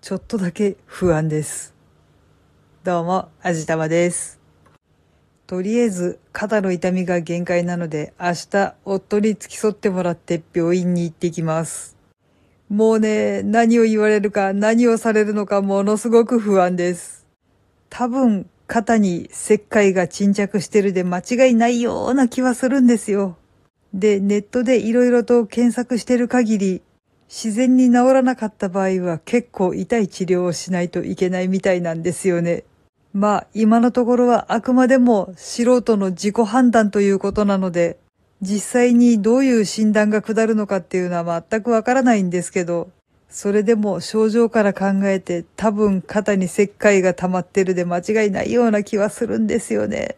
ちょっとだけ不安です。どうも、あじたまです。とりあえず、肩の痛みが限界なので、明日、夫に付き添ってもらって病院に行ってきます。もうね、何を言われるか、何をされるのか、ものすごく不安です。多分、肩に石灰が沈着してるで間違いないような気はするんですよ。で、ネットでいろいろと検索してる限り、自然に治らなかった場合は結構痛い治療をしないといけないみたいなんですよね。まあ今のところはあくまでも素人の自己判断ということなので、実際にどういう診断が下るのかっていうのは全くわからないんですけど、それでも症状から考えて多分肩に石灰が溜まってるで間違いないような気はするんですよね。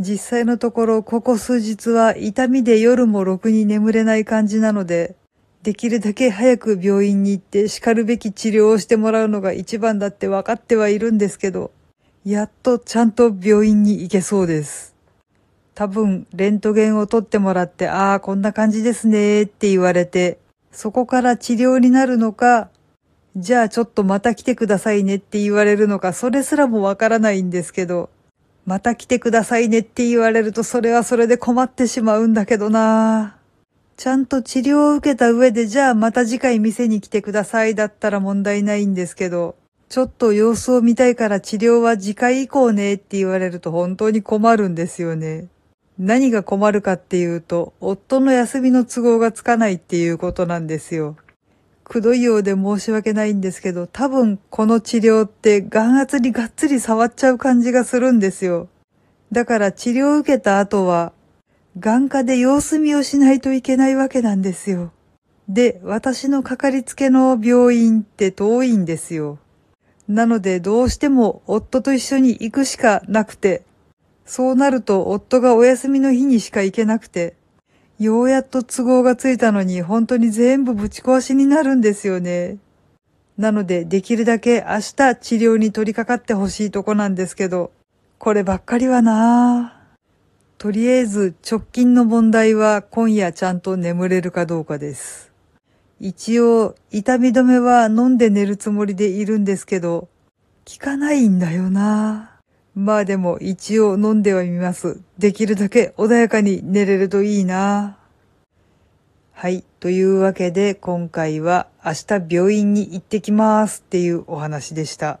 実際のところここ数日は痛みで夜もろくに眠れない感じなので、できるだけ早く病院に行って叱るべき治療をしてもらうのが一番だって分かってはいるんですけど、やっとちゃんと病院に行けそうです。多分、レントゲンを取ってもらって、ああ、こんな感じですねって言われて、そこから治療になるのか、じゃあちょっとまた来てくださいねって言われるのか、それすらもわからないんですけど、また来てくださいねって言われるとそれはそれで困ってしまうんだけどなぁちゃんと治療を受けた上でじゃあまた次回店に来てくださいだったら問題ないんですけど、ちょっと様子を見たいから治療は次回以降ねって言われると本当に困るんですよね。何が困るかっていうと、夫の休みの都合がつかないっていうことなんですよ。くどいようで申し訳ないんですけど、多分この治療って眼圧にがっつり触っちゃう感じがするんですよ。だから治療を受けた後は、眼科で様子見をしないといけないわけなんですよ。で、私のかかりつけの病院って遠いんですよ。なのでどうしても夫と一緒に行くしかなくて、そうなると夫がお休みの日にしか行けなくて、ようやっと都合がついたのに本当に全部ぶち壊しになるんですよね。なのでできるだけ明日治療に取り掛かってほしいとこなんですけど、こればっかりはなぁ。とりあえず直近の問題は今夜ちゃんと眠れるかどうかです。一応痛み止めは飲んで寝るつもりでいるんですけど、効かないんだよなまあでも一応飲んではみます。できるだけ穏やかに寝れるといいなはい。というわけで今回は明日病院に行ってきますっていうお話でした。